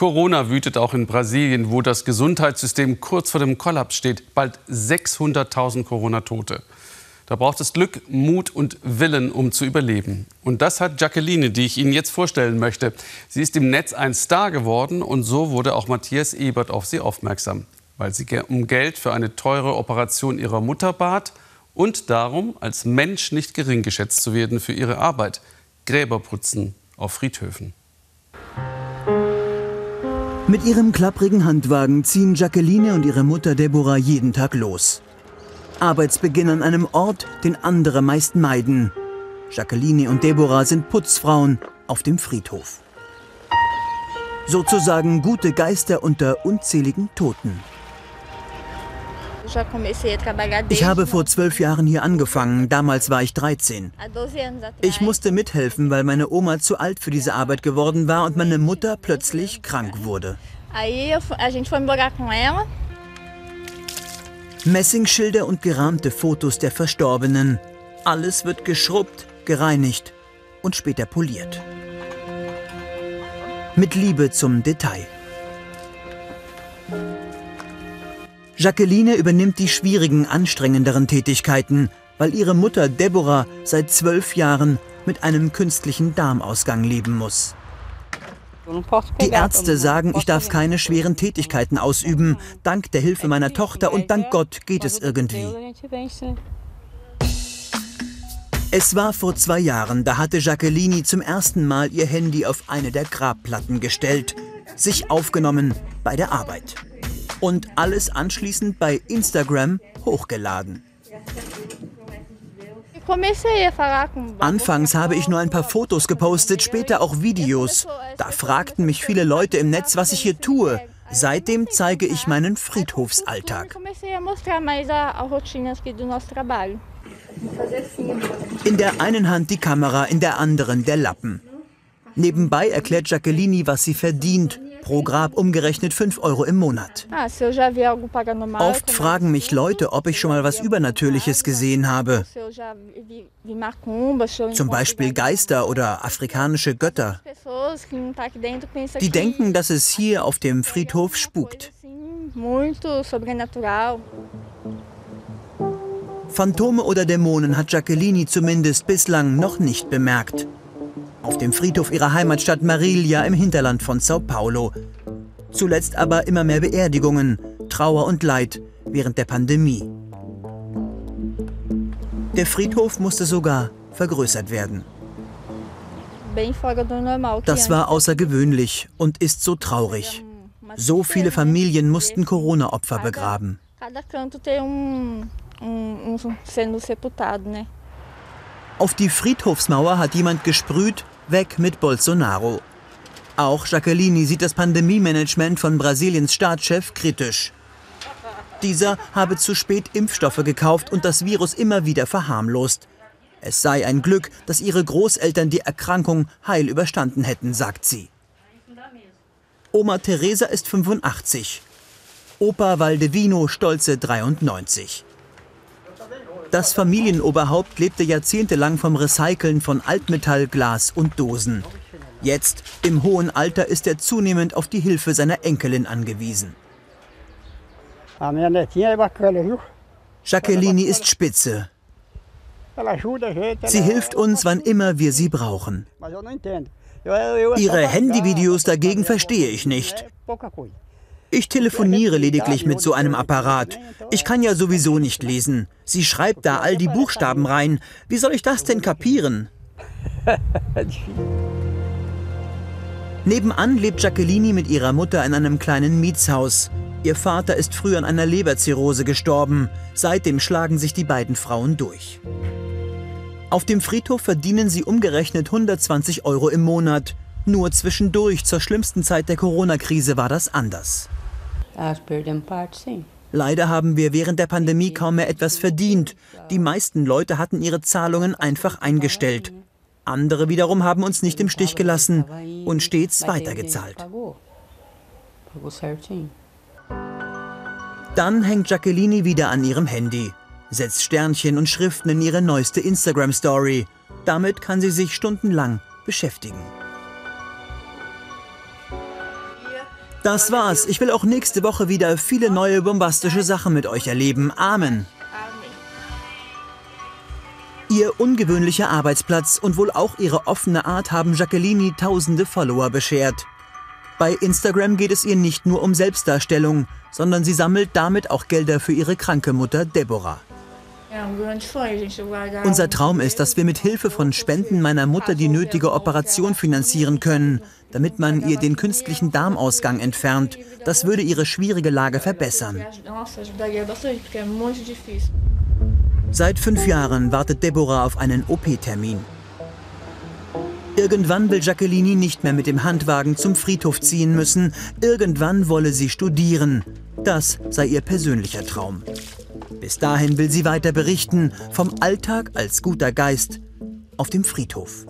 Corona wütet auch in Brasilien, wo das Gesundheitssystem kurz vor dem Kollaps steht. Bald 600.000 Corona-Tote. Da braucht es Glück, Mut und Willen, um zu überleben. Und das hat Jacqueline, die ich Ihnen jetzt vorstellen möchte. Sie ist im Netz ein Star geworden und so wurde auch Matthias Ebert auf sie aufmerksam, weil sie um Geld für eine teure Operation ihrer Mutter bat und darum, als Mensch nicht gering geschätzt zu werden für ihre Arbeit. Gräber putzen auf Friedhöfen. Mit ihrem klapprigen Handwagen ziehen Jacqueline und ihre Mutter Deborah jeden Tag los. Arbeitsbeginn an einem Ort, den andere meist meiden. Jacqueline und Deborah sind Putzfrauen auf dem Friedhof. Sozusagen gute Geister unter unzähligen Toten. Ich habe vor zwölf Jahren hier angefangen, damals war ich 13. Ich musste mithelfen, weil meine Oma zu alt für diese Arbeit geworden war und meine Mutter plötzlich krank wurde. Messingschilder und gerahmte Fotos der Verstorbenen. Alles wird geschrubbt, gereinigt und später poliert. Mit Liebe zum Detail. Jacqueline übernimmt die schwierigen, anstrengenderen Tätigkeiten, weil ihre Mutter Deborah seit zwölf Jahren mit einem künstlichen Darmausgang leben muss. Die Ärzte sagen, ich darf keine schweren Tätigkeiten ausüben. Dank der Hilfe meiner Tochter und dank Gott geht es irgendwie. Es war vor zwei Jahren, da hatte Jacqueline zum ersten Mal ihr Handy auf eine der Grabplatten gestellt, sich aufgenommen bei der Arbeit und alles anschließend bei Instagram hochgeladen. Anfangs habe ich nur ein paar Fotos gepostet, später auch Videos. Da fragten mich viele Leute im Netz, was ich hier tue. Seitdem zeige ich meinen Friedhofsalltag. In der einen Hand die Kamera, in der anderen der Lappen. Nebenbei erklärt Jacqueline, was sie verdient pro Grab umgerechnet 5 Euro im Monat. Ah, Oft fragen mich Leute, ob ich schon mal was Übernatürliches gesehen habe. Zum Beispiel Geister oder afrikanische Götter. Die denken, dass es hier auf dem Friedhof spukt. Phantome oder Dämonen hat Jacqueline zumindest bislang noch nicht bemerkt auf dem Friedhof ihrer Heimatstadt Marilia im Hinterland von Sao Paulo. Zuletzt aber immer mehr Beerdigungen, Trauer und Leid während der Pandemie. Der Friedhof musste sogar vergrößert werden. Das war außergewöhnlich und ist so traurig. So viele Familien mussten Corona-Opfer begraben. Auf die Friedhofsmauer hat jemand gesprüht, weg mit Bolsonaro. Auch Jacqueline sieht das Pandemie-Management von Brasiliens Staatschef kritisch. Dieser habe zu spät Impfstoffe gekauft und das Virus immer wieder verharmlost. Es sei ein Glück, dass ihre Großeltern die Erkrankung heil überstanden hätten, sagt sie. Oma Teresa ist 85. Opa Valdevino stolze 93. Das Familienoberhaupt lebte jahrzehntelang vom Recyceln von Altmetall, Glas und Dosen. Jetzt, im hohen Alter, ist er zunehmend auf die Hilfe seiner Enkelin angewiesen. Jacqueline ist spitze. Sie hilft uns, wann immer wir sie brauchen. Ihre Handyvideos dagegen verstehe ich nicht. Ich telefoniere lediglich mit so einem Apparat. Ich kann ja sowieso nicht lesen. Sie schreibt da all die Buchstaben rein. Wie soll ich das denn kapieren? Nebenan lebt Jacqueline mit ihrer Mutter in einem kleinen Mietshaus. Ihr Vater ist früh an einer Leberzirrhose gestorben. Seitdem schlagen sich die beiden Frauen durch. Auf dem Friedhof verdienen sie umgerechnet 120 Euro im Monat. Nur zwischendurch, zur schlimmsten Zeit der Corona-Krise, war das anders. Leider haben wir während der Pandemie kaum mehr etwas verdient. Die meisten Leute hatten ihre Zahlungen einfach eingestellt. Andere wiederum haben uns nicht im Stich gelassen und stets weitergezahlt. Dann hängt Jacqueline wieder an ihrem Handy, setzt Sternchen und Schriften in ihre neueste Instagram-Story. Damit kann sie sich stundenlang beschäftigen. Das war's. Ich will auch nächste Woche wieder viele neue bombastische Sachen mit euch erleben. Amen. Ihr ungewöhnlicher Arbeitsplatz und wohl auch ihre offene Art haben Jacqueline tausende Follower beschert. Bei Instagram geht es ihr nicht nur um Selbstdarstellung, sondern sie sammelt damit auch Gelder für ihre kranke Mutter Deborah. Unser Traum ist, dass wir mit Hilfe von Spenden meiner Mutter die nötige Operation finanzieren können, damit man ihr den künstlichen Darmausgang entfernt. Das würde ihre schwierige Lage verbessern. Seit fünf Jahren wartet Deborah auf einen OP-Termin. Irgendwann will Jacqueline nicht mehr mit dem Handwagen zum Friedhof ziehen müssen. Irgendwann wolle sie studieren. Das sei ihr persönlicher Traum. Bis dahin will sie weiter berichten vom Alltag als guter Geist auf dem Friedhof.